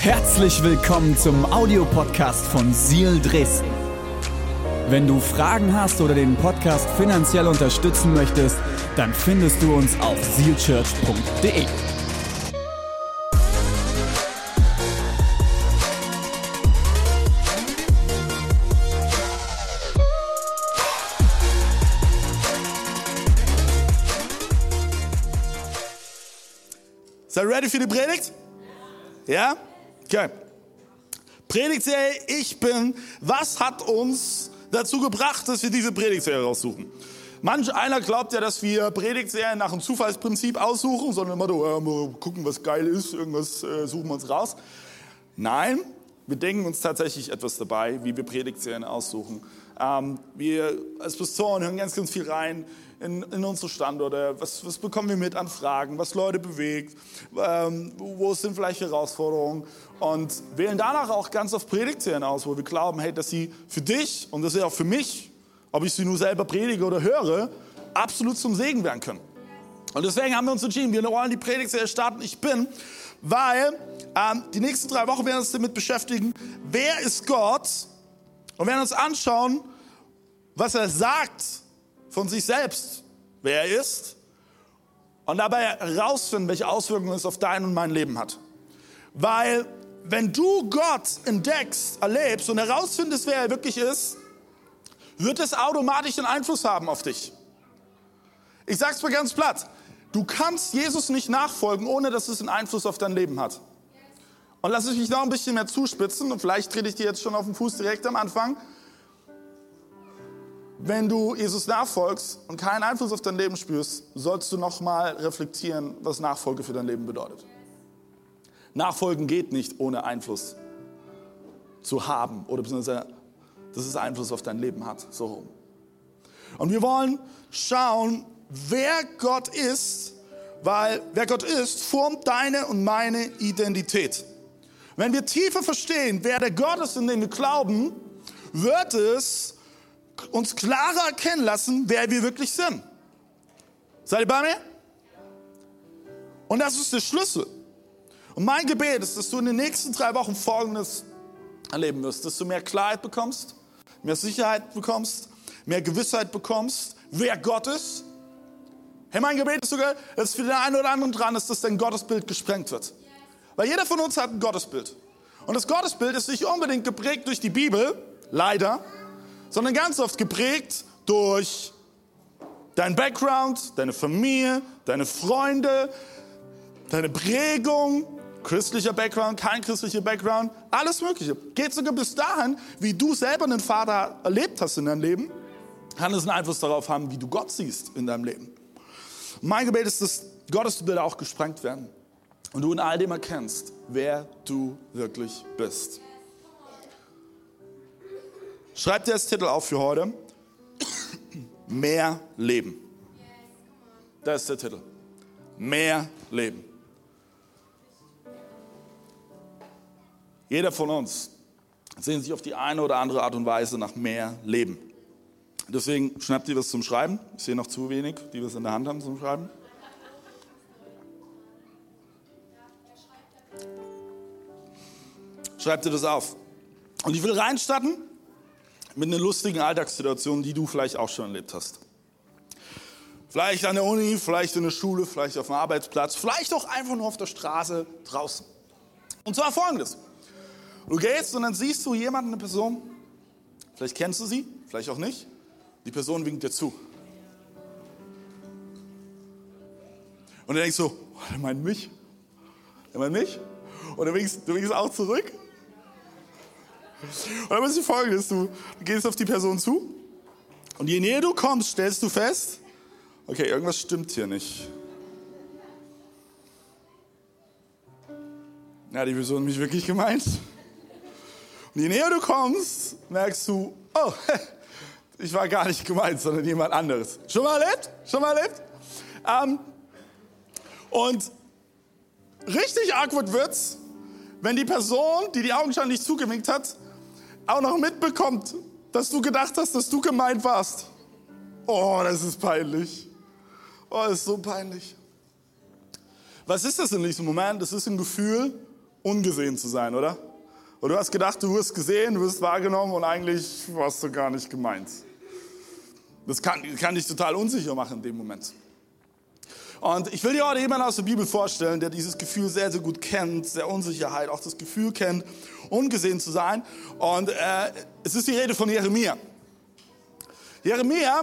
Herzlich willkommen zum Audiopodcast von Seal Dresden. Wenn du Fragen hast oder den Podcast finanziell unterstützen möchtest, dann findest du uns auf sealchurch.de. Seid ihr ready für die Predigt? Ja? Okay. Predigtserie Ich bin. Was hat uns dazu gebracht, dass wir diese Predigtserie raussuchen? Manch einer glaubt ja, dass wir Predigtserien nach dem Zufallsprinzip aussuchen, sondern immer so, äh, mal gucken, was geil ist, irgendwas äh, suchen wir uns raus. Nein, wir denken uns tatsächlich etwas dabei, wie wir Predigtserien aussuchen. Ähm, wir als Pastoren hören ganz, ganz viel rein in, in unsere Standorte. Was, was bekommen wir mit an Fragen, was Leute bewegt, ähm, wo sind vielleicht Herausforderungen? Und wählen danach auch ganz oft Predigtserien aus, wo wir glauben, hey, dass sie für dich und das ist auch für mich, ob ich sie nur selber predige oder höre, absolut zum Segen werden können. Und deswegen haben wir uns entschieden, wir wollen die Predigtserie starten, ich bin, weil ähm, die nächsten drei Wochen werden wir uns damit beschäftigen, wer ist Gott? Und werden uns anschauen, was er sagt von sich selbst, wer er ist und dabei herausfinden, welche Auswirkungen es auf dein und mein Leben hat. Weil wenn du Gott entdeckst, erlebst und herausfindest, wer er wirklich ist, wird es automatisch einen Einfluss haben auf dich. Ich sage es mal ganz platt. Du kannst Jesus nicht nachfolgen, ohne dass es einen Einfluss auf dein Leben hat. Und lass ich mich noch ein bisschen mehr zuspitzen und vielleicht trete ich dir jetzt schon auf den Fuß direkt am Anfang. Wenn du Jesus nachfolgst und keinen Einfluss auf dein Leben spürst, sollst du nochmal reflektieren, was Nachfolge für dein Leben bedeutet. Nachfolgen geht nicht ohne Einfluss zu haben oder beziehungsweise, dass es Einfluss auf dein Leben hat. So rum. Und wir wollen schauen, wer Gott ist, weil wer Gott ist, formt deine und meine Identität. Wenn wir tiefer verstehen, wer der Gott ist, in den wir glauben, wird es uns klarer erkennen lassen, wer wir wirklich sind. Seid ihr bei mir? Und das ist der Schlüssel. Und mein Gebet ist, dass du in den nächsten drei Wochen Folgendes erleben wirst, dass du mehr Klarheit bekommst, mehr Sicherheit bekommst, mehr Gewissheit bekommst, wer Gott ist. Hey, mein Gebet ist sogar, dass für den einen oder anderen dran ist, dass dein Gottesbild gesprengt wird. Weil jeder von uns hat ein Gottesbild. Und das Gottesbild ist nicht unbedingt geprägt durch die Bibel, leider, sondern ganz oft geprägt durch dein Background, deine Familie, deine Freunde, deine Prägung, christlicher Background, kein christlicher Background, alles Mögliche. Geht sogar bis dahin, wie du selber einen Vater erlebt hast in deinem Leben, kann es einen Einfluss darauf haben, wie du Gott siehst in deinem Leben. Mein Gebet ist, dass Gottesbilder auch gesprengt werden und du in all dem erkennst, wer du wirklich bist. Schreib dir das Titel auf für heute. Mehr Leben. Das ist der Titel. Mehr Leben. Jeder von uns sehnt sich auf die eine oder andere Art und Weise nach mehr Leben. Deswegen schnappt ihr was zum Schreiben. Ich sehe noch zu wenig, die was in der Hand haben zum Schreiben. Schreibt dir das auf. Und ich will reinstarten mit einer lustigen Alltagssituation, die du vielleicht auch schon erlebt hast. Vielleicht an der Uni, vielleicht in der Schule, vielleicht auf dem Arbeitsplatz, vielleicht auch einfach nur auf der Straße draußen. Und zwar folgendes. Du gehst und dann siehst du jemanden, eine Person, vielleicht kennst du sie, vielleicht auch nicht. Die Person winkt dir zu. Und du denkst so, oh, der meint mich. Der meint mich. Und du winkst, du winkst auch zurück. Und dann ist die folgendes, du, gehst auf die Person zu und je näher du kommst, stellst du fest, okay, irgendwas stimmt hier nicht. Ja, die Person hat mich wirklich gemeint. Und je näher du kommst, merkst du, oh, ich war gar nicht gemeint, sondern jemand anderes. Schon mal erlebt? Schon mal erlebt? Ähm, und richtig awkward wird's, wenn die Person, die die augenscheinlich zugewinkt hat, auch noch mitbekommt, dass du gedacht hast, dass du gemeint warst. Oh, das ist peinlich. Oh, das ist so peinlich. Was ist das in diesem Moment? Das ist ein Gefühl ungesehen zu sein, oder? Und du hast gedacht, du wirst gesehen, du wirst wahrgenommen und eigentlich warst du gar nicht gemeint. Das kann, kann dich total unsicher machen in dem Moment. Und ich will dir heute jemanden aus der Bibel vorstellen, der dieses Gefühl sehr, sehr gut kennt, der Unsicherheit, auch das Gefühl kennt, ungesehen zu sein. Und äh, es ist die Rede von Jeremia. Jeremia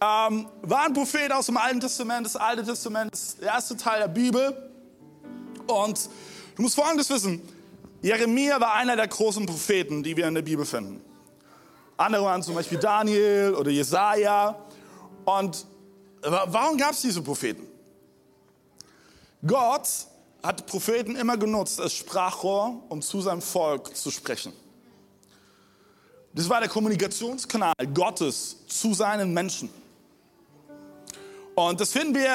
ähm, war ein Prophet aus dem Alten Testament. Das Alte Testament ist der erste Teil der Bibel. Und du musst Folgendes wissen. Jeremia war einer der großen Propheten, die wir in der Bibel finden. Andere waren zum Beispiel Daniel oder Jesaja. Und warum gab es diese Propheten? Gott hat Propheten immer genutzt als Sprachrohr, um zu seinem Volk zu sprechen. Das war der Kommunikationskanal Gottes zu seinen Menschen. Und das finden wir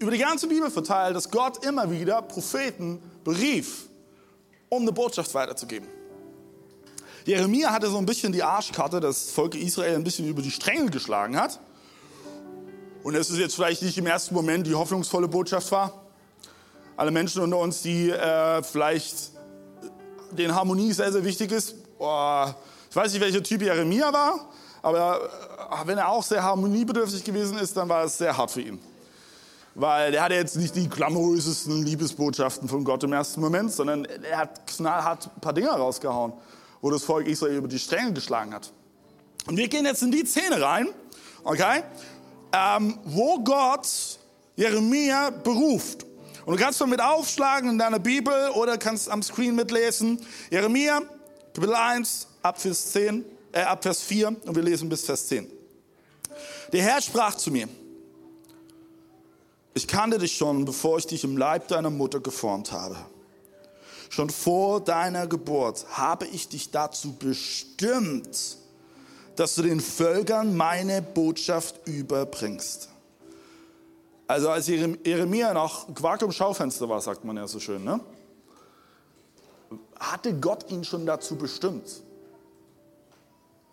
über die ganze Bibel verteilt, dass Gott immer wieder Propheten berief, um eine Botschaft weiterzugeben. Jeremia hatte so ein bisschen die Arschkarte, das Volk Israel ein bisschen über die Stränge geschlagen hat. Und es ist jetzt vielleicht nicht im ersten Moment die hoffnungsvolle Botschaft war. Alle Menschen unter uns, die äh, vielleicht den Harmonie sehr, sehr wichtig ist. Oh, ich weiß nicht, welcher Typ Jeremia war, aber äh, wenn er auch sehr harmoniebedürftig gewesen ist, dann war es sehr hart für ihn. Weil er hatte jetzt nicht die glamourösesten Liebesbotschaften von Gott im ersten Moment, sondern er hat knallhart ein paar Dinge rausgehauen, wo das Volk Israel über die Stränge geschlagen hat. Und wir gehen jetzt in die Szene rein, okay, ähm, wo Gott Jeremia beruft. Und du kannst damit aufschlagen in deiner Bibel oder kannst am Screen mitlesen. Jeremia, Kapitel 1, ab Vers, 10, äh, ab Vers 4 und wir lesen bis Vers 10. Der Herr sprach zu mir, ich kannte dich schon, bevor ich dich im Leib deiner Mutter geformt habe. Schon vor deiner Geburt habe ich dich dazu bestimmt, dass du den Völkern meine Botschaft überbringst. Also als Jeremia noch Quark im Schaufenster war, sagt man ja so schön, ne? hatte Gott ihn schon dazu bestimmt,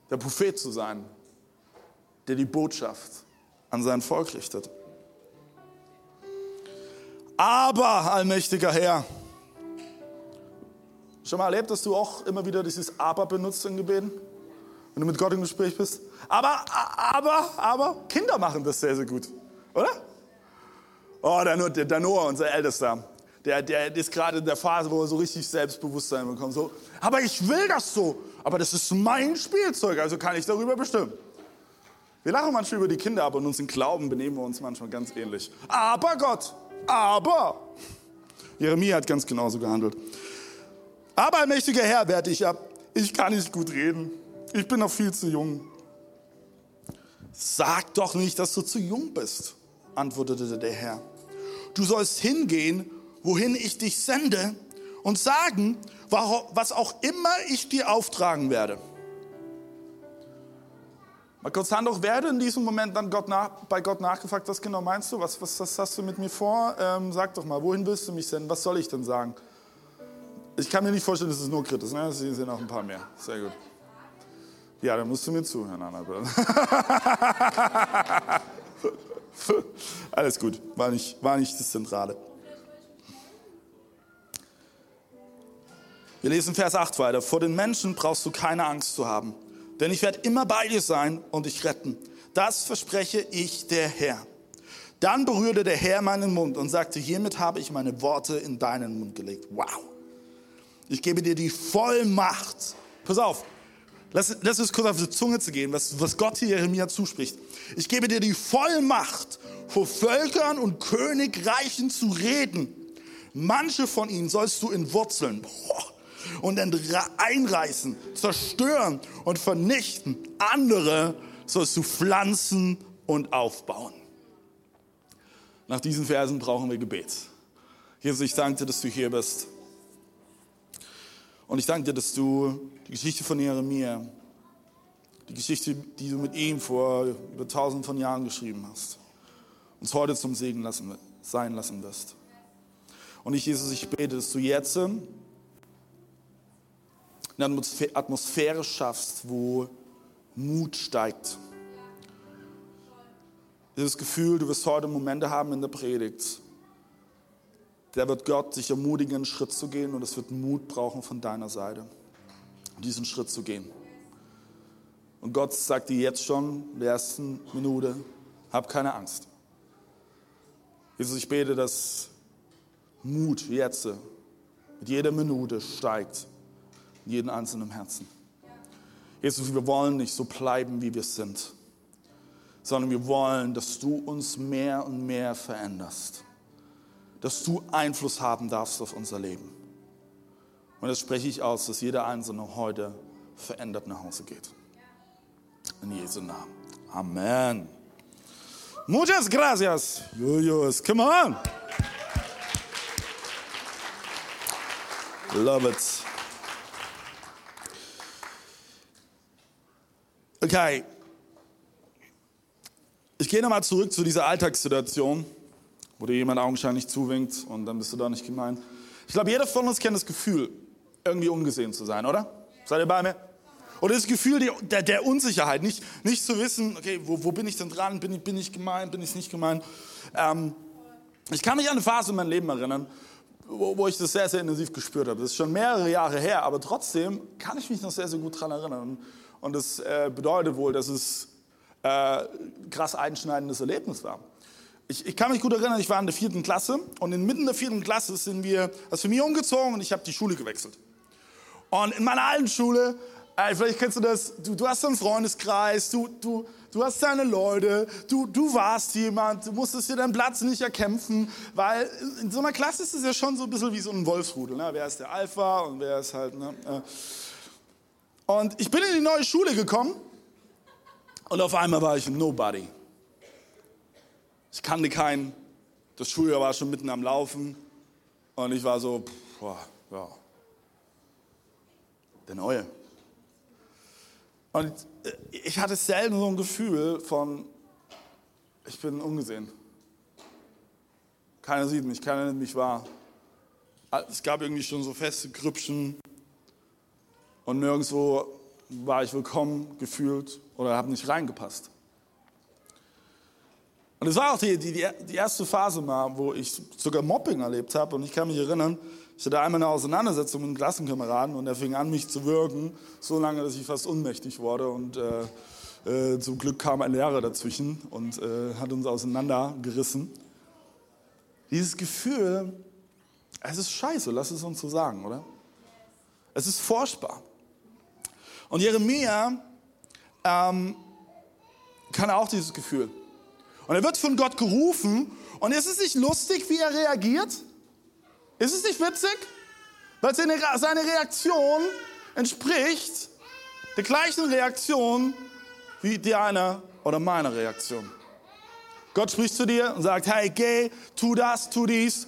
der Prophet zu sein, der die Botschaft an sein Volk richtet. Aber, allmächtiger Herr, schon mal erlebt, dass du auch immer wieder dieses Aber benutzt in Gebeten, wenn du mit Gott im Gespräch bist? Aber, aber, aber, Kinder machen das sehr, sehr gut, oder? Oh, der, der Noah, unser Ältester, der, der ist gerade in der Phase, wo er so richtig Selbstbewusstsein bekommt. So, aber ich will das so. Aber das ist mein Spielzeug, also kann ich darüber bestimmen. Wir lachen manchmal über die Kinder, aber in unserem Glauben benehmen wir uns manchmal ganz ähnlich. Aber Gott, aber. Jeremia hat ganz genauso gehandelt. Aber mächtiger Herr, werte ich ab. Ich kann nicht gut reden. Ich bin noch viel zu jung. Sag doch nicht, dass du zu jung bist, antwortete der Herr. Du sollst hingehen wohin ich dich sende und sagen, was auch immer ich dir auftragen werde. Mal kurz Hand hoch, werde in diesem Moment dann Gott nach, bei Gott nachgefragt, was genau meinst du? Was, was, was hast du mit mir vor? Ähm, sag doch mal, wohin willst du mich senden? Was soll ich denn sagen? Ich kann mir nicht vorstellen, dass es nur kritisch ist. Ne? Es sind noch ein paar mehr. Sehr gut. Ja, dann musst du mir zuhören, Anna. Alles gut, war nicht, war nicht das Zentrale. Wir lesen Vers 8 weiter. Vor den Menschen brauchst du keine Angst zu haben, denn ich werde immer bei dir sein und dich retten. Das verspreche ich der Herr. Dann berührte der Herr meinen Mund und sagte, hiermit habe ich meine Worte in deinen Mund gelegt. Wow. Ich gebe dir die Vollmacht. Pass auf, lass, lass es kurz auf die Zunge zu gehen, was, was Gott hier Jeremia zuspricht. Ich gebe dir die Vollmacht, vor Völkern und Königreichen zu reden. Manche von ihnen sollst du entwurzeln. Und einreißen, zerstören und vernichten. Andere sollst du pflanzen und aufbauen. Nach diesen Versen brauchen wir Gebet. Jesus, ich danke dir, dass du hier bist. Und ich danke dir, dass du die Geschichte von Jeremia, die Geschichte, die du mit ihm vor über tausend von Jahren geschrieben hast, uns heute zum Segen lassen, sein lassen wirst. Und ich, Jesus, ich bete, dass du jetzt eine Atmosphäre schaffst, wo Mut steigt. Dieses Gefühl, du wirst heute Momente haben in der Predigt, der wird Gott sich ermutigen, einen Schritt zu gehen und es wird Mut brauchen von deiner Seite, diesen Schritt zu gehen. Und Gott sagt dir jetzt schon in der ersten Minute, hab keine Angst. Jesus, ich bete, dass Mut jetzt mit jeder Minute steigt in jedem einzelnen Herzen. Jesus, wir wollen nicht so bleiben, wie wir sind, sondern wir wollen, dass du uns mehr und mehr veränderst dass du Einfluss haben darfst auf unser Leben. Und das spreche ich aus, dass jeder Einzelne heute verändert nach Hause geht. In Jesu Namen. Amen. Muchas gracias, Julius. Come on. Love it. Okay. Ich gehe nochmal zurück zu dieser Alltagssituation wo dir jemand augenscheinlich zuwinkt und dann bist du da nicht gemeint. Ich glaube, jeder von uns kennt das Gefühl, irgendwie ungesehen zu sein, oder? Seid ihr bei mir? Oder das Gefühl der, der Unsicherheit, nicht, nicht zu wissen, okay, wo, wo bin ich denn dran? Bin ich, bin ich gemeint? Bin ich nicht gemeint? Ähm, ich kann mich an eine Phase in meinem Leben erinnern, wo, wo ich das sehr, sehr intensiv gespürt habe. Das ist schon mehrere Jahre her, aber trotzdem kann ich mich noch sehr, sehr gut daran erinnern. Und das äh, bedeutet wohl, dass es äh, krass einschneidendes Erlebnis war ich, ich, kann mich gut erinnern, ich war in der vierten Klasse und inmitten der vierten Klasse sind wir als Familie umgezogen und ich habe die Schule gewechselt. Und in meiner alten Schule, äh, vielleicht kennst du das, du, du hast einen Freundeskreis, du, du, du hast deine Leute, du, du warst jemand, du musstest dir deinen Platz nicht erkämpfen, weil in so einer Klasse ist es ja schon so ein bisschen wie so ein Wolfsrudel. Ne? Wer ist der Alpha und wer ist halt... Ne? Äh. Und ich bin in die neue Schule gekommen und auf einmal war ich ein Nobody. Ich kannte keinen. Das Schuljahr war schon mitten am Laufen. Und ich war so, boah, ja, der Neue. Und äh, ich hatte selten so ein Gefühl von, ich bin ungesehen. Keiner sieht mich, keiner nimmt mich wahr. Es gab irgendwie schon so feste Grüppchen und nirgendwo war ich willkommen gefühlt oder habe nicht reingepasst. Und es war auch die, die, die erste Phase mal, wo ich sogar Mobbing erlebt habe. Und ich kann mich erinnern, ich hatte einmal eine Auseinandersetzung mit einem Klassenkameraden und er fing an, mich zu wirken, so lange, dass ich fast ohnmächtig wurde. Und äh, äh, zum Glück kam ein Lehrer dazwischen und äh, hat uns auseinandergerissen. Dieses Gefühl, es ist scheiße, lass es uns so sagen, oder? Es ist furchtbar. Und Jeremia ähm, kann auch dieses Gefühl. Und er wird von Gott gerufen. Und ist es nicht lustig, wie er reagiert? Ist es nicht witzig? Weil seine, Reaktion entspricht der gleichen Reaktion wie deiner oder meiner Reaktion. Gott spricht zu dir und sagt, hey, geh, tu das, tu dies.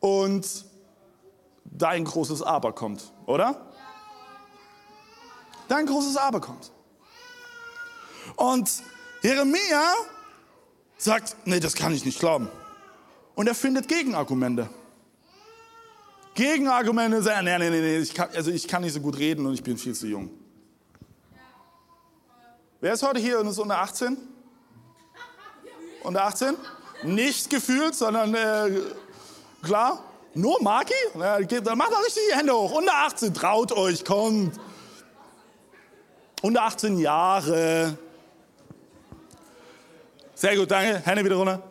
Und dein großes Aber kommt, oder? Dein großes Aber kommt. Und Jeremia sagt, nee, das kann ich nicht glauben. Und er findet Gegenargumente. Gegenargumente sagen, nee, nee, nee, ich kann, also ich kann nicht so gut reden und ich bin viel zu jung. Wer ist heute hier und ist unter 18? Unter 18? Nicht gefühlt, sondern äh, klar. Nur Maki? Dann macht doch richtig die Hände hoch. Unter 18, traut euch, kommt. Unter 18 Jahre. Sehr gut, danke. Hände wieder runter.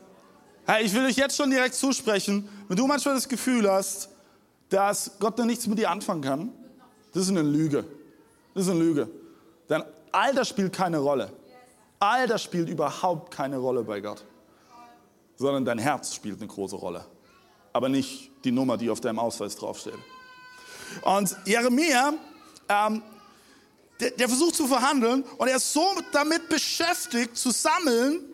Hey, ich will euch jetzt schon direkt zusprechen, wenn du manchmal das Gefühl hast, dass Gott da nichts mit dir anfangen kann, das ist eine Lüge. Das ist eine Lüge. Denn Alter spielt keine Rolle. Alter spielt überhaupt keine Rolle bei Gott. Sondern dein Herz spielt eine große Rolle. Aber nicht die Nummer, die auf deinem Ausweis draufsteht. Und Jeremia, ähm, der, der versucht zu verhandeln und er ist so damit beschäftigt zu sammeln,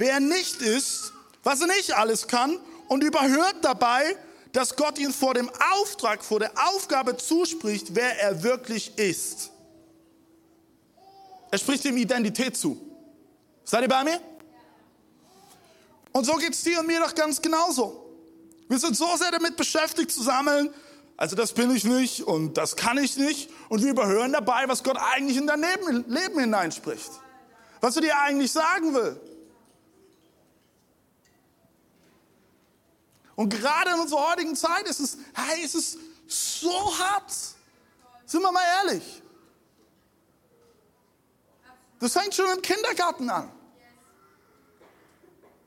wer nicht ist, was er nicht alles kann und überhört dabei, dass Gott ihn vor dem Auftrag, vor der Aufgabe zuspricht, wer er wirklich ist. Er spricht ihm Identität zu. Seid ihr bei mir? Und so geht es dir und mir doch ganz genauso. Wir sind so sehr damit beschäftigt zu sammeln, also das bin ich nicht und das kann ich nicht. Und wir überhören dabei, was Gott eigentlich in dein Leben, Leben hineinspricht. Was er dir eigentlich sagen will. Und gerade in unserer heutigen Zeit ist es, hey, es ist so hart. Sind wir mal ehrlich. Das fängt schon im Kindergarten an.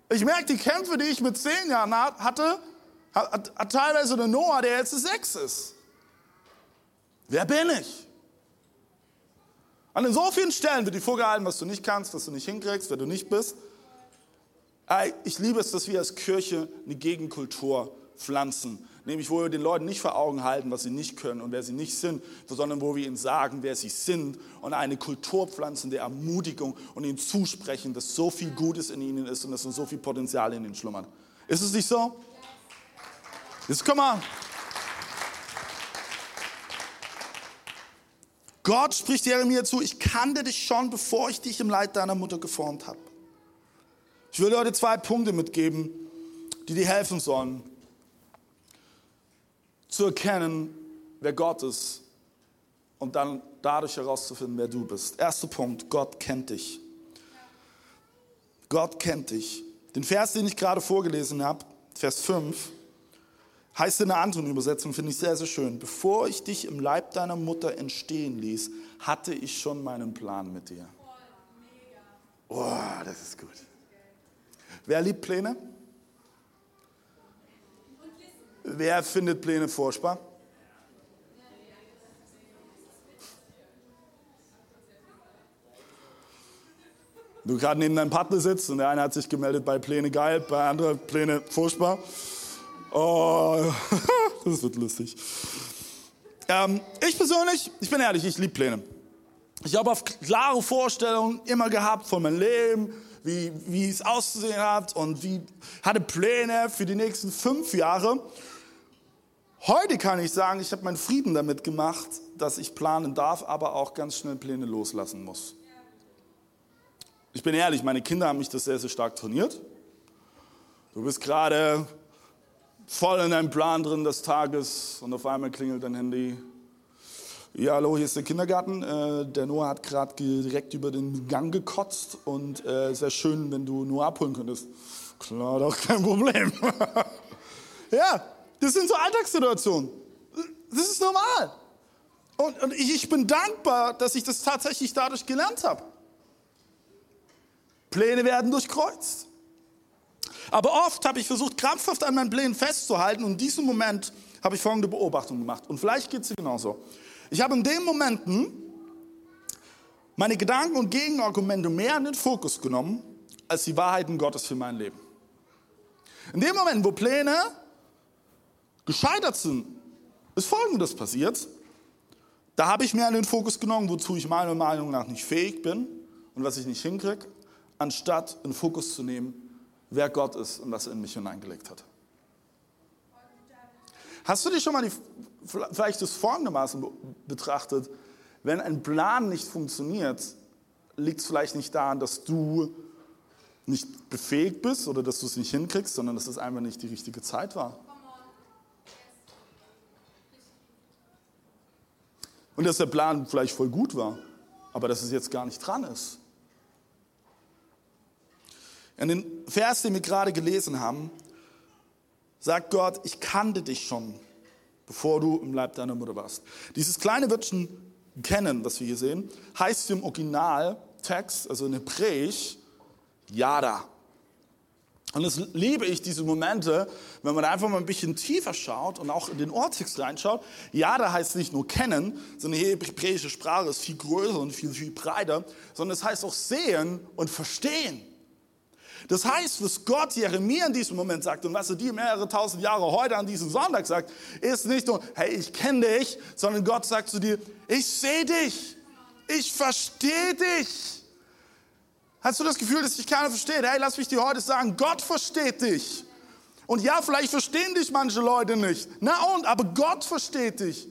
Ich merke, die Kämpfe, die ich mit zehn Jahren hatte, hat, hat teilweise der Noah, der jetzt sechs ist. Wer bin ich? An so vielen Stellen wird dir vorgehalten, was du nicht kannst, was du nicht hinkriegst, wer du nicht bist. Ich liebe es, dass wir als Kirche eine Gegenkultur pflanzen. Nämlich, wo wir den Leuten nicht vor Augen halten, was sie nicht können und wer sie nicht sind, sondern wo wir ihnen sagen, wer sie sind und eine Kultur pflanzen der Ermutigung und ihnen zusprechen, dass so viel Gutes in ihnen ist und dass so viel Potenzial in ihnen schlummert. Ist es nicht so? Jetzt komm mal. Gott spricht Jeremia zu, ich kannte dich schon, bevor ich dich im Leid deiner Mutter geformt habe. Ich will heute zwei Punkte mitgeben, die dir helfen sollen, zu erkennen, wer Gott ist und dann dadurch herauszufinden, wer du bist. Erster Punkt, Gott kennt dich. Gott kennt dich. Den Vers, den ich gerade vorgelesen habe, Vers 5, heißt in einer anderen Übersetzung, finde ich sehr, sehr schön. Bevor ich dich im Leib deiner Mutter entstehen ließ, hatte ich schon meinen Plan mit dir. Oh, das ist gut. Wer liebt Pläne? Wer findet Pläne furchtbar? Du gerade neben deinem Partner sitzt und der eine hat sich gemeldet bei Pläne geil, bei anderen Pläne furchtbar. Oh, das wird lustig. Ähm, ich persönlich, ich bin ehrlich, ich liebe Pläne. Ich habe auf klare Vorstellungen immer gehabt von meinem Leben, wie, wie es auszusehen hat und wie, hatte Pläne für die nächsten fünf Jahre. Heute kann ich sagen, ich habe meinen Frieden damit gemacht, dass ich planen darf, aber auch ganz schnell Pläne loslassen muss. Ich bin ehrlich, meine Kinder haben mich das sehr, sehr stark trainiert. Du bist gerade voll in deinem Plan drin des Tages und auf einmal klingelt dein Handy. Ja, hallo, hier ist der Kindergarten. Äh, der Noah hat gerade direkt über den Gang gekotzt und äh, es wäre schön, wenn du Noah abholen könntest. Klar, doch kein Problem. ja, das sind so Alltagssituationen. Das ist normal. Und, und ich, ich bin dankbar, dass ich das tatsächlich dadurch gelernt habe. Pläne werden durchkreuzt. Aber oft habe ich versucht, krampfhaft an meinen Plänen festzuhalten und in diesem Moment habe ich folgende Beobachtung gemacht. Und vielleicht geht es dir genauso. Ich habe in den Momenten meine Gedanken und Gegenargumente mehr in den Fokus genommen, als die Wahrheiten Gottes für mein Leben. In dem Moment, wo Pläne gescheitert sind, ist Folgendes passiert. Da habe ich mir in den Fokus genommen, wozu ich meiner Meinung nach nicht fähig bin und was ich nicht hinkriege, anstatt in Fokus zu nehmen, wer Gott ist und was er in mich hineingelegt hat. Hast du dich schon mal die, vielleicht das folgendermaßen betrachtet, wenn ein Plan nicht funktioniert, liegt es vielleicht nicht daran, dass du nicht befähigt bist oder dass du es nicht hinkriegst, sondern dass es einfach nicht die richtige Zeit war. Und dass der Plan vielleicht voll gut war, aber dass es jetzt gar nicht dran ist. In den Vers, den wir gerade gelesen haben, sagt Gott, ich kannte dich schon, bevor du im Leib deiner Mutter warst. Dieses kleine Wörtchen kennen, was wir hier sehen, heißt im Originaltext, also in Hebräisch, Yada. Und das liebe ich, diese Momente, wenn man einfach mal ein bisschen tiefer schaut und auch in den Ortext reinschaut. Ja, da heißt nicht nur kennen, sondern die hebräische Sprache ist viel größer und viel, viel breiter, sondern es heißt auch sehen und verstehen. Das heißt, was Gott Jeremia in diesem Moment sagt und was er dir mehrere tausend Jahre heute an diesem Sonntag sagt, ist nicht nur, hey, ich kenne dich, sondern Gott sagt zu dir, ich sehe dich, ich verstehe dich. Hast du das Gefühl, dass dich keiner versteht? Hey, lass mich dir heute sagen, Gott versteht dich. Und ja, vielleicht verstehen dich manche Leute nicht. Na und, aber Gott versteht dich.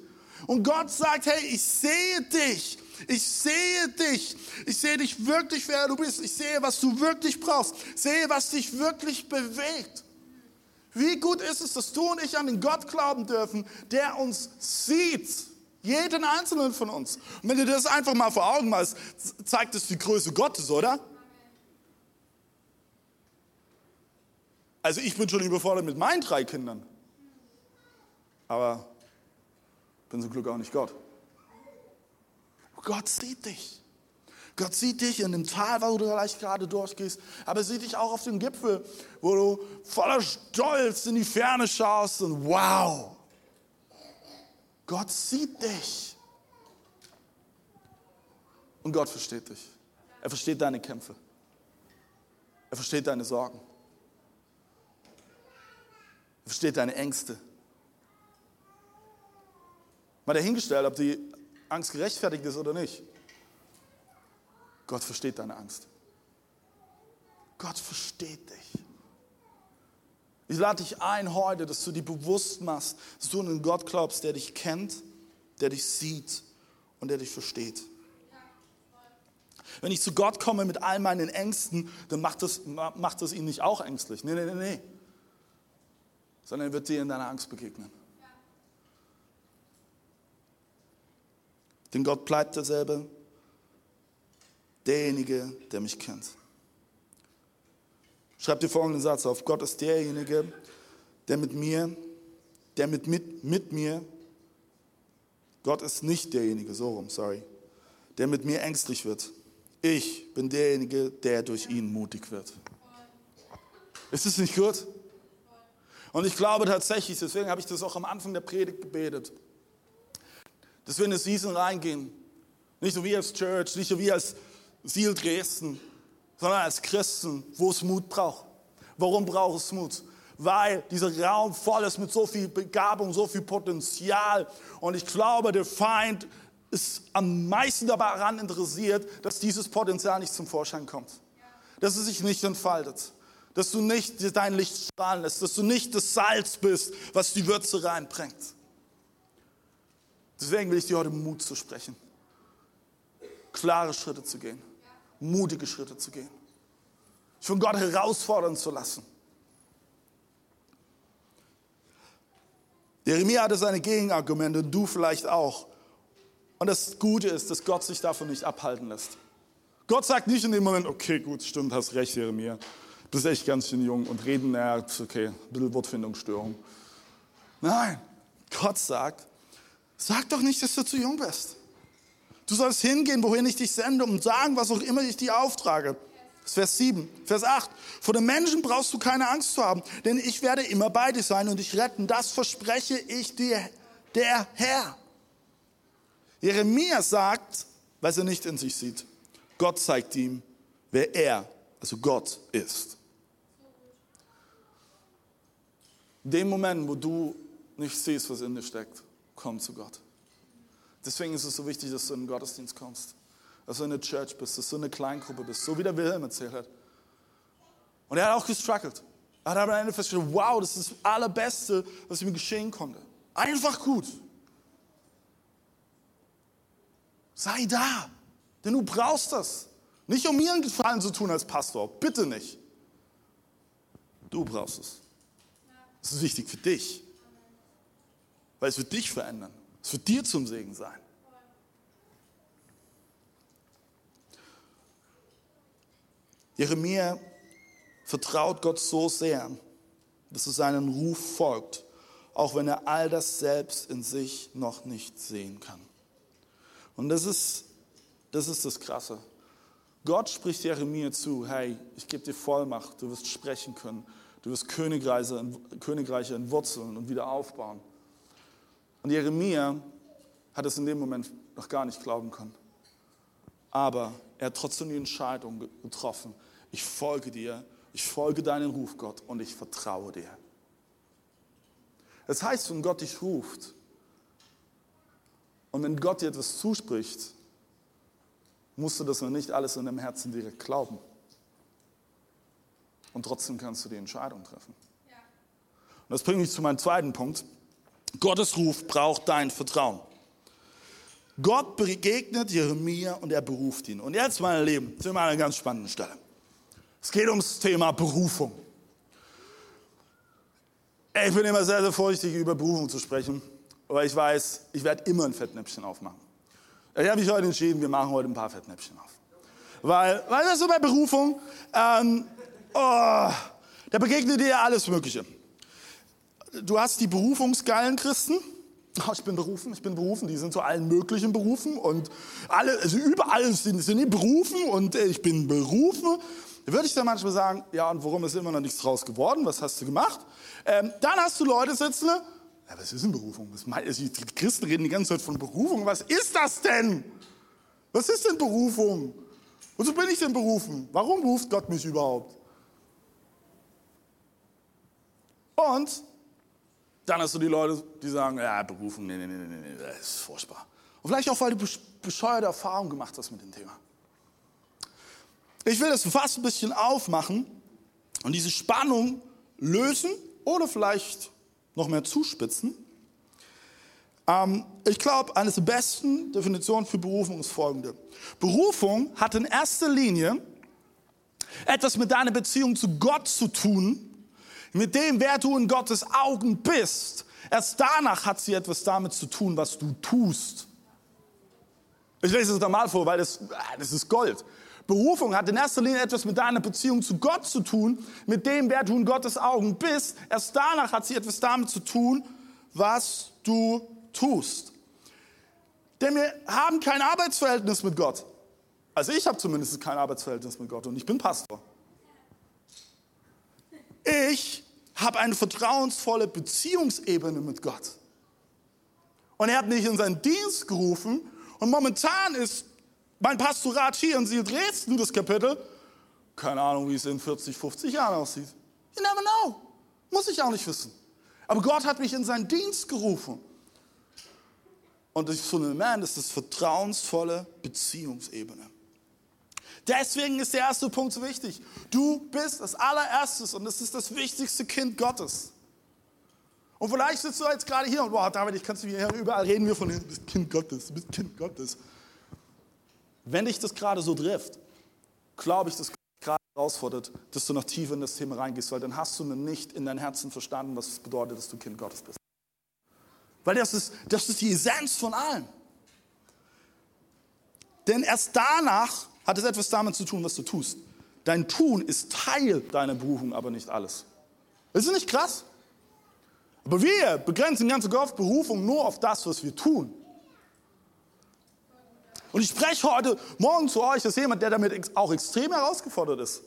Und Gott sagt, hey, ich sehe dich. Ich sehe dich. Ich sehe dich wirklich, wer du bist. Ich sehe, was du wirklich brauchst. Ich sehe, was dich wirklich bewegt. Wie gut ist es, dass du und ich an den Gott glauben dürfen, der uns sieht. Jeden einzelnen von uns. Und wenn du das einfach mal vor Augen machst, zeigt es die Größe Gottes, oder? Also ich bin schon überfordert mit meinen drei Kindern. Aber bin zum Glück auch nicht Gott. Gott sieht dich. Gott sieht dich in dem Tal, wo du vielleicht gerade durchgehst, aber er sieht dich auch auf dem Gipfel, wo du voller Stolz in die Ferne schaust und wow, Gott sieht dich. Und Gott versteht dich. Er versteht deine Kämpfe. Er versteht deine Sorgen. Er versteht deine Ängste. Mal dahingestellt, ob die Angst gerechtfertigt ist oder nicht. Gott versteht deine Angst. Gott versteht dich. Ich lade dich ein heute, dass du dir bewusst machst, dass du an einen Gott glaubst, der dich kennt, der dich sieht und der dich versteht. Wenn ich zu Gott komme mit all meinen Ängsten, dann macht das, macht das ihn nicht auch ängstlich. Nee, nee, nee, nee. Sondern er wird dir in deiner Angst begegnen. Denn Gott bleibt derselbe, derjenige, der mich kennt. Schreib dir folgenden Satz auf. Gott ist derjenige, der mit mir, der mit, mit, mit mir, Gott ist nicht derjenige, so rum, sorry, der mit mir ängstlich wird. Ich bin derjenige, der durch ihn mutig wird. Ist es nicht gut? Und ich glaube tatsächlich, deswegen habe ich das auch am Anfang der Predigt gebetet, dass wir in eine Season reingehen. Nicht so wie als Church, nicht so wie als Ziel Dresden, sondern als Christen, wo es Mut braucht. Warum braucht es Mut? Weil dieser Raum voll ist mit so viel Begabung, so viel Potenzial. Und ich glaube, der Feind ist am meisten daran interessiert, dass dieses Potenzial nicht zum Vorschein kommt. Dass es sich nicht entfaltet. Dass du nicht dein Licht strahlen lässt. Dass du nicht das Salz bist, was die Würze reinbringt. Deswegen will ich dir heute Mut zu sprechen. Klare Schritte zu gehen. Mutige Schritte zu gehen. Sich von Gott herausfordern zu lassen. Jeremia hatte seine Gegenargumente und du vielleicht auch. Und das Gute ist, dass Gott sich davon nicht abhalten lässt. Gott sagt nicht in dem Moment, okay, gut, stimmt, hast recht, Jeremia. Du bist echt ganz schön jung und reden, naja, okay, ein bisschen Wortfindungsstörung. Nein, Gott sagt, Sag doch nicht, dass du zu jung bist. Du sollst hingehen, wohin ich dich sende und sagen, was auch immer ich dir auftrage. Vers 7, Vers 8. Vor den Menschen brauchst du keine Angst zu haben, denn ich werde immer bei dir sein und dich retten. Das verspreche ich dir, der Herr. Jeremia sagt, was er nicht in sich sieht. Gott zeigt ihm, wer er, also Gott, ist. In dem Moment, wo du nicht siehst, was in dir steckt, komm zu Gott. Deswegen ist es so wichtig, dass du in den Gottesdienst kommst, dass du in der Church bist, dass du in einer Kleingruppe bist, so wie der Wilhelm erzählt hat. Und er hat auch gestruggelt. Er hat aber am Ende festgestellt, wow, das ist das Allerbeste, was ihm geschehen konnte. Einfach gut. Sei da, denn du brauchst das. Nicht um mir einen Gefallen zu tun als Pastor, bitte nicht. Du brauchst es. Es ist wichtig für dich weil es wird dich verändern. Es wird dir zum Segen sein. Jeremia vertraut Gott so sehr, dass er seinen Ruf folgt, auch wenn er all das selbst in sich noch nicht sehen kann. Und das ist das, ist das Krasse. Gott spricht Jeremia zu, hey, ich gebe dir Vollmacht, du wirst sprechen können, du wirst Königreiche, Königreiche entwurzeln und wieder aufbauen. Und Jeremia hat es in dem Moment noch gar nicht glauben können. Aber er hat trotzdem die Entscheidung getroffen. Ich folge dir, ich folge deinen Ruf, Gott, und ich vertraue dir. Das heißt, wenn Gott dich ruft und wenn Gott dir etwas zuspricht, musst du das noch nicht alles in deinem Herzen direkt glauben. Und trotzdem kannst du die Entscheidung treffen. Und das bringt mich zu meinem zweiten Punkt. Gottes Ruf braucht dein Vertrauen. Gott begegnet Jeremia und er beruft ihn. Und jetzt, meine Lieben, sind wir an einer ganz spannenden Stelle. Es geht ums Thema Berufung. Ich bin immer sehr, sehr vorsichtig, über Berufung zu sprechen, weil ich weiß, ich werde immer ein Fettnäpfchen aufmachen. Ich habe mich heute entschieden, wir machen heute ein paar Fettnäpfchen auf. Weil, weil das so bei Berufung, ähm, oh, da begegnet dir alles Mögliche. Du hast die berufungsgeilen Christen. Ich bin berufen, ich bin berufen. Die sind zu allen möglichen Berufen und alle, also überall sind, sind die berufen und äh, ich bin berufen. Da würde ich dann manchmal sagen, ja, und warum ist immer noch nichts draus geworden? Was hast du gemacht? Ähm, dann hast du Leute sitzen, ja, was ist denn Berufung? Was meint, die Christen reden die ganze Zeit von Berufung. Was ist das denn? Was ist denn Berufung? Wozu bin ich denn berufen? Warum ruft Gott mich überhaupt? Und dann hast du die Leute, die sagen, ja, Berufung, nee, nee, nee, nee, das ist furchtbar. Und vielleicht auch, weil du bescheuerte Erfahrungen gemacht hast mit dem Thema. Ich will das fast ein bisschen aufmachen und diese Spannung lösen oder vielleicht noch mehr zuspitzen. Ähm, ich glaube, eine der besten Definitionen für Berufung ist folgende. Berufung hat in erster Linie etwas mit deiner Beziehung zu Gott zu tun, mit dem, wer du in Gottes Augen bist. Erst danach hat sie etwas damit zu tun, was du tust. Ich lese es normal vor, weil das, ah, das ist Gold. Berufung hat in erster Linie etwas mit deiner Beziehung zu Gott zu tun, mit dem, wer du in Gottes Augen bist. Erst danach hat sie etwas damit zu tun, was du tust. Denn wir haben kein Arbeitsverhältnis mit Gott. Also ich habe zumindest kein Arbeitsverhältnis mit Gott und ich bin Pastor. Ich habe eine vertrauensvolle Beziehungsebene mit Gott. Und er hat mich in seinen Dienst gerufen und momentan ist mein Pastorat hier in Sie Dresden, das Kapitel, keine Ahnung, wie es in 40, 50 Jahren aussieht. You never know. Muss ich auch nicht wissen. Aber Gott hat mich in seinen Dienst gerufen. Und das Fundament ist das vertrauensvolle Beziehungsebene. Deswegen ist der erste Punkt so wichtig. Du bist das allererstes und das ist das wichtigste Kind Gottes. Und vielleicht sitzt du jetzt gerade hier und boah, David, ich kann es hier überall reden wir von du bist Kind Gottes, du bist Kind Gottes. Wenn dich das gerade so trifft, glaube ich, dass Gott gerade herausfordert, dass du noch tiefer in das Thema reingehst, weil dann hast du nicht in dein Herzen verstanden, was es bedeutet, dass du Kind Gottes bist. Weil das ist, das ist die Essenz von allem. Denn erst danach hat es etwas damit zu tun, was du tust. Dein Tun ist Teil deiner Berufung, aber nicht alles. Ist das nicht krass? Aber wir begrenzen ganz oft Berufung nur auf das, was wir tun. Und ich spreche heute Morgen zu euch als jemand, der damit auch extrem herausgefordert ist.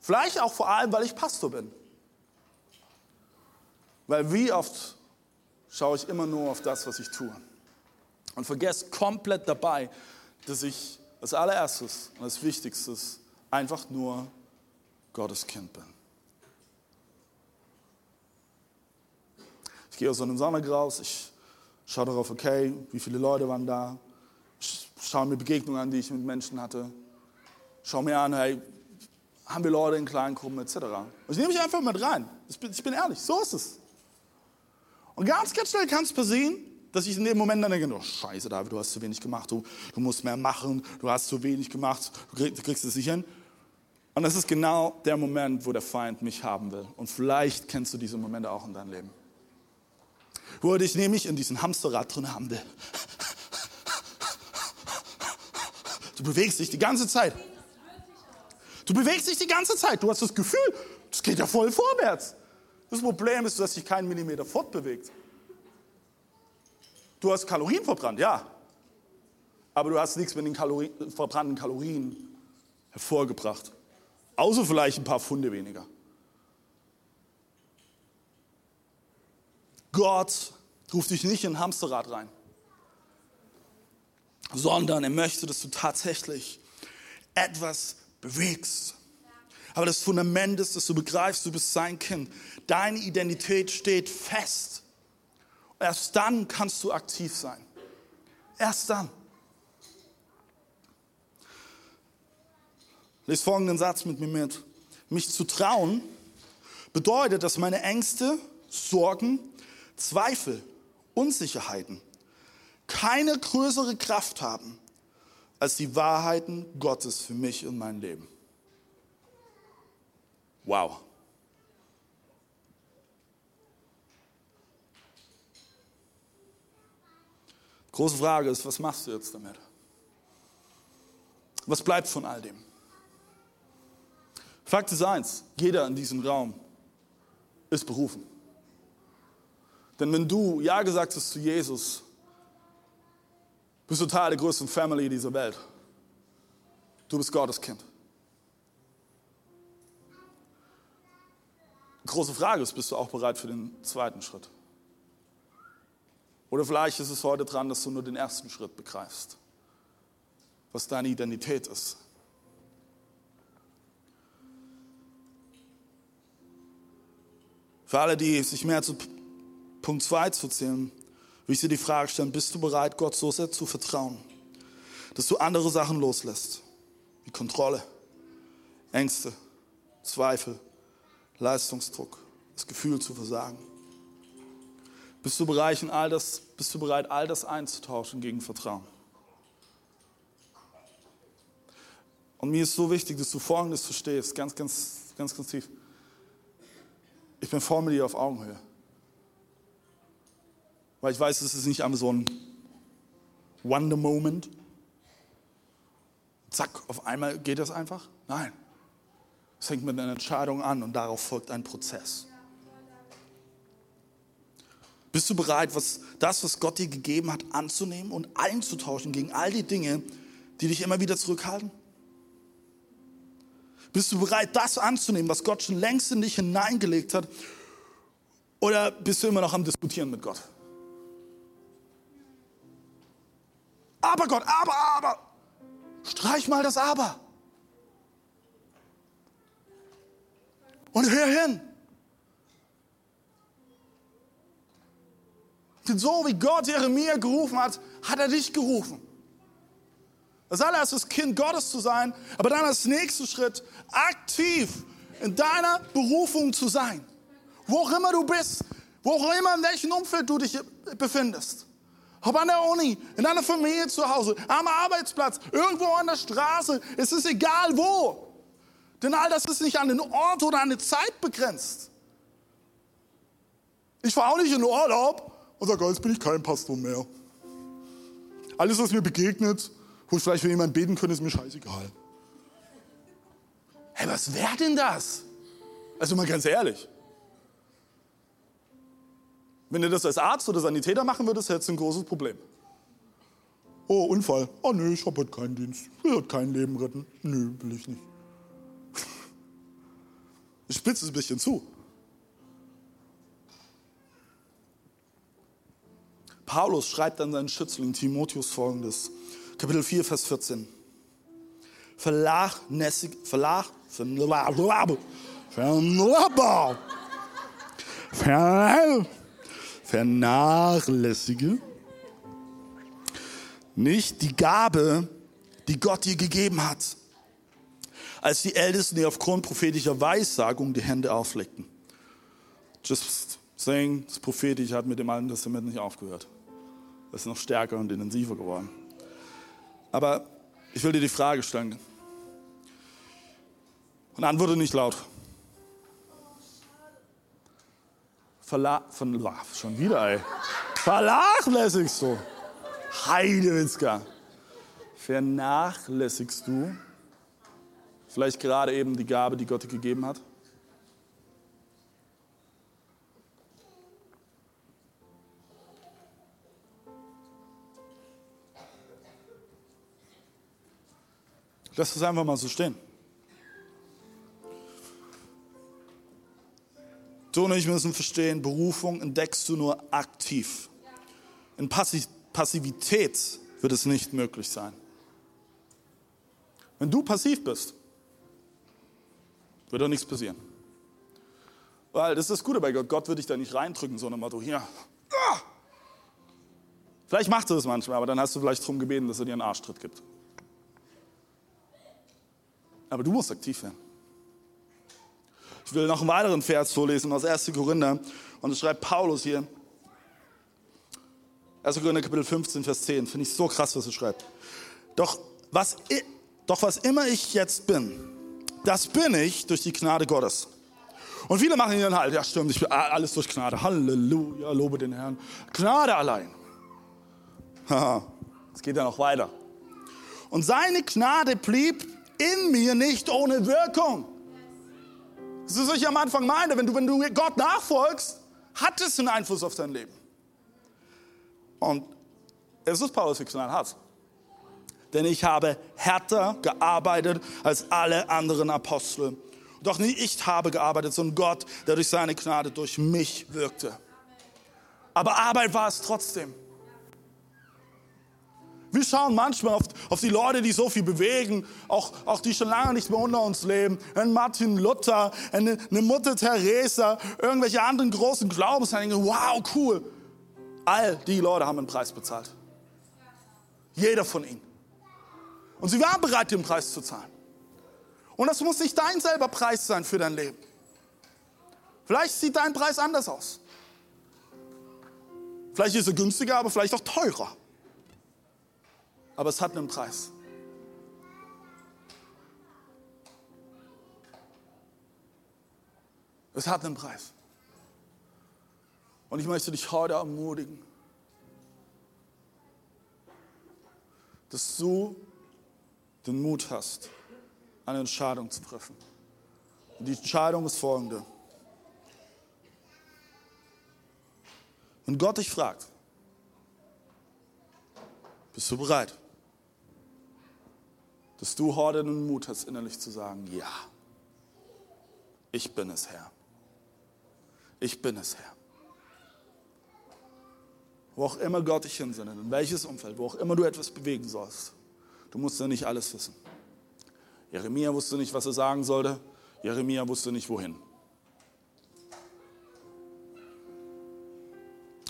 Vielleicht auch vor allem, weil ich Pastor bin. Weil wie oft schaue ich immer nur auf das, was ich tue. Und vergesse komplett dabei, dass ich als allererstes und als wichtigstes einfach nur Gottes Kind bin. Ich gehe aus so einem Sonntag raus, ich schaue darauf, okay, wie viele Leute waren da, ich schaue mir Begegnungen an, die ich mit Menschen hatte, schaue mir an, hey, haben wir Leute in kleinen Gruppen etc. Und ich nehme mich einfach mit rein. Ich bin, ich bin ehrlich, so ist es. Und ganz, ganz schnell kann es passieren, dass ich in dem Moment dann denke, oh scheiße David, du hast zu wenig gemacht, du, du musst mehr machen, du hast zu wenig gemacht, du, krieg, du kriegst es nicht hin. Und das ist genau der Moment, wo der Feind mich haben will. Und vielleicht kennst du diese Momente auch in deinem Leben. Wo er dich nämlich in diesem Hamsterrad drin haben will. Du bewegst dich die ganze Zeit. Du bewegst dich die ganze Zeit. Du hast das Gefühl, es geht ja voll vorwärts. Das Problem ist, dass sich kein Millimeter fortbewegt. Du hast Kalorien verbrannt, ja. Aber du hast nichts mit den Kalorien, verbrannten Kalorien hervorgebracht. Außer vielleicht ein paar Funde weniger. Gott ruft dich nicht in ein Hamsterrad rein, sondern er möchte, dass du tatsächlich etwas bewegst. Aber das Fundament ist, dass du begreifst, du bist sein Kind. Deine Identität steht fest. Erst dann kannst du aktiv sein. Erst dann. Lies folgenden Satz mit mir mit. Mich zu trauen bedeutet, dass meine Ängste, Sorgen, Zweifel, Unsicherheiten keine größere Kraft haben als die Wahrheiten Gottes für mich und mein Leben. Wow. Große Frage ist, was machst du jetzt damit? Was bleibt von all dem? Fakt ist eins, jeder in diesem Raum ist berufen. Denn wenn du Ja gesagt hast zu Jesus, bist du Teil der größten Family dieser Welt. Du bist Gottes Kind. Große Frage ist, bist du auch bereit für den zweiten Schritt? Oder vielleicht ist es heute dran, dass du nur den ersten Schritt begreifst, was deine Identität ist. Für alle, die sich mehr zu Punkt 2 zu zählen, will ich dir die Frage stellen, bist du bereit, Gott so sehr zu vertrauen, dass du andere Sachen loslässt, wie Kontrolle, Ängste, Zweifel, Leistungsdruck, das Gefühl zu versagen. Bist du bereit, all das, bist du bereit, all das einzutauschen gegen Vertrauen? Und mir ist so wichtig, dass du Folgendes verstehst, ganz, ganz, ganz, ganz tief. Ich bin vor mit dir auf Augenhöhe. Weil ich weiß, es ist nicht einfach so ein Wonder-Moment. Zack, auf einmal geht das einfach. Nein. Es fängt mit einer Entscheidung an und darauf folgt ein Prozess. Bist du bereit, was, das, was Gott dir gegeben hat, anzunehmen und einzutauschen gegen all die Dinge, die dich immer wieder zurückhalten? Bist du bereit, das anzunehmen, was Gott schon längst in dich hineingelegt hat? Oder bist du immer noch am Diskutieren mit Gott? Aber Gott, aber, aber. Streich mal das Aber. Und hör hin. So wie Gott Jeremia gerufen hat, hat er dich gerufen. Das allererste ist Kind Gottes zu sein, aber dann als nächster Schritt aktiv in deiner Berufung zu sein. Wo auch immer du bist, wo auch immer in welchem Umfeld du dich befindest. Ob an der Uni, in deiner Familie zu Hause, am Arbeitsplatz, irgendwo an der Straße, es ist egal wo. Denn all das ist nicht an den Ort oder an die Zeit begrenzt. Ich fahre auch nicht in Urlaub und sage, jetzt bin ich kein Pastor mehr. Alles, was mir begegnet, wo ich vielleicht für jemanden beten könnte, ist mir scheißegal. Hey, was wäre denn das? Also mal ganz ehrlich. Wenn du das als Arzt oder Sanitäter machen würdest, hättest du ein großes Problem. Oh, Unfall. Oh nö, ich habe heute keinen Dienst. Ich heute kein Leben retten. Nö, will ich nicht. Ich spitze es ein bisschen zu. Paulus schreibt an seinen Schützling Timotheus folgendes. Kapitel 4, Vers 14. Vernachlässig, verlach, vernachlässige nicht die Gabe, die Gott dir gegeben hat als die Ältesten, die aufgrund prophetischer Weissagung die Hände auflegten. Just saying, das Prophetische hat mit dem Alten Testament nicht aufgehört. Das ist noch stärker und intensiver geworden. Aber ich will dir die Frage stellen. Und antworte nicht laut. Verla von, schon wieder, ey. Vernachlässigst du. Heidewitzka. Vernachlässigst du Vielleicht gerade eben die Gabe, die Gott dir gegeben hat. Lass es einfach mal so stehen. Du und ich müssen verstehen, Berufung entdeckst du nur aktiv. In Passivität wird es nicht möglich sein. Wenn du passiv bist, wird doch nichts passieren. Weil das ist das Gute bei Gott. Gott wird dich da nicht reindrücken, sondern Motto, hier. Ah! Vielleicht macht er das manchmal, aber dann hast du vielleicht darum gebeten, dass er dir einen Arschtritt gibt. Aber du musst aktiv werden. Ich will noch einen weiteren Vers vorlesen aus 1. Korinther. Und es schreibt Paulus hier. 1. Korinther Kapitel 15, Vers 10. Finde ich so krass, was er schreibt. Doch was, doch was immer ich jetzt bin, das bin ich durch die Gnade Gottes. Und viele machen dann halt, ja stimmt, ich bin alles durch Gnade. Halleluja, lobe den Herrn. Gnade allein. Es geht ja noch weiter. Und seine Gnade blieb in mir nicht ohne Wirkung. Das ist, was ich am Anfang meine. Wenn du, wenn du Gott nachfolgst, hat es einen Einfluss auf dein Leben. Und es ist Paulus knallhart. Denn ich habe härter gearbeitet als alle anderen Apostel. Doch nicht ich habe gearbeitet, sondern Gott, der durch seine Gnade durch mich wirkte. Aber Arbeit war es trotzdem. Wir schauen manchmal auf, auf, die Leute, die so viel bewegen, auch, auch die schon lange nicht mehr unter uns leben. Ein Martin Luther, eine, eine Mutter Teresa, irgendwelche anderen großen Glaubensanhänger. Wow, cool. All die Leute haben einen Preis bezahlt. Jeder von ihnen. Und sie waren bereit, den Preis zu zahlen. Und das muss nicht dein selber Preis sein für dein Leben. Vielleicht sieht dein Preis anders aus. Vielleicht ist er günstiger, aber vielleicht auch teurer. Aber es hat einen Preis. Es hat einen Preis. Und ich möchte dich heute ermutigen, dass du den Mut hast, eine Entscheidung zu treffen. Und die Entscheidung ist folgende. Wenn Gott dich fragt, bist du bereit, dass du heute den Mut hast, innerlich zu sagen, ja, ich bin es, Herr. Ich bin es, Herr. Wo auch immer Gott dich hinsendet, in welches Umfeld, wo auch immer du etwas bewegen sollst, du musst ja nicht alles wissen. Jeremia wusste nicht, was er sagen sollte. Jeremia wusste nicht, wohin.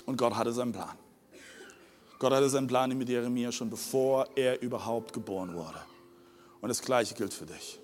Und Gott hatte seinen Plan. Gott hatte seinen Plan mit Jeremia schon bevor er überhaupt geboren wurde. Und das Gleiche gilt für dich.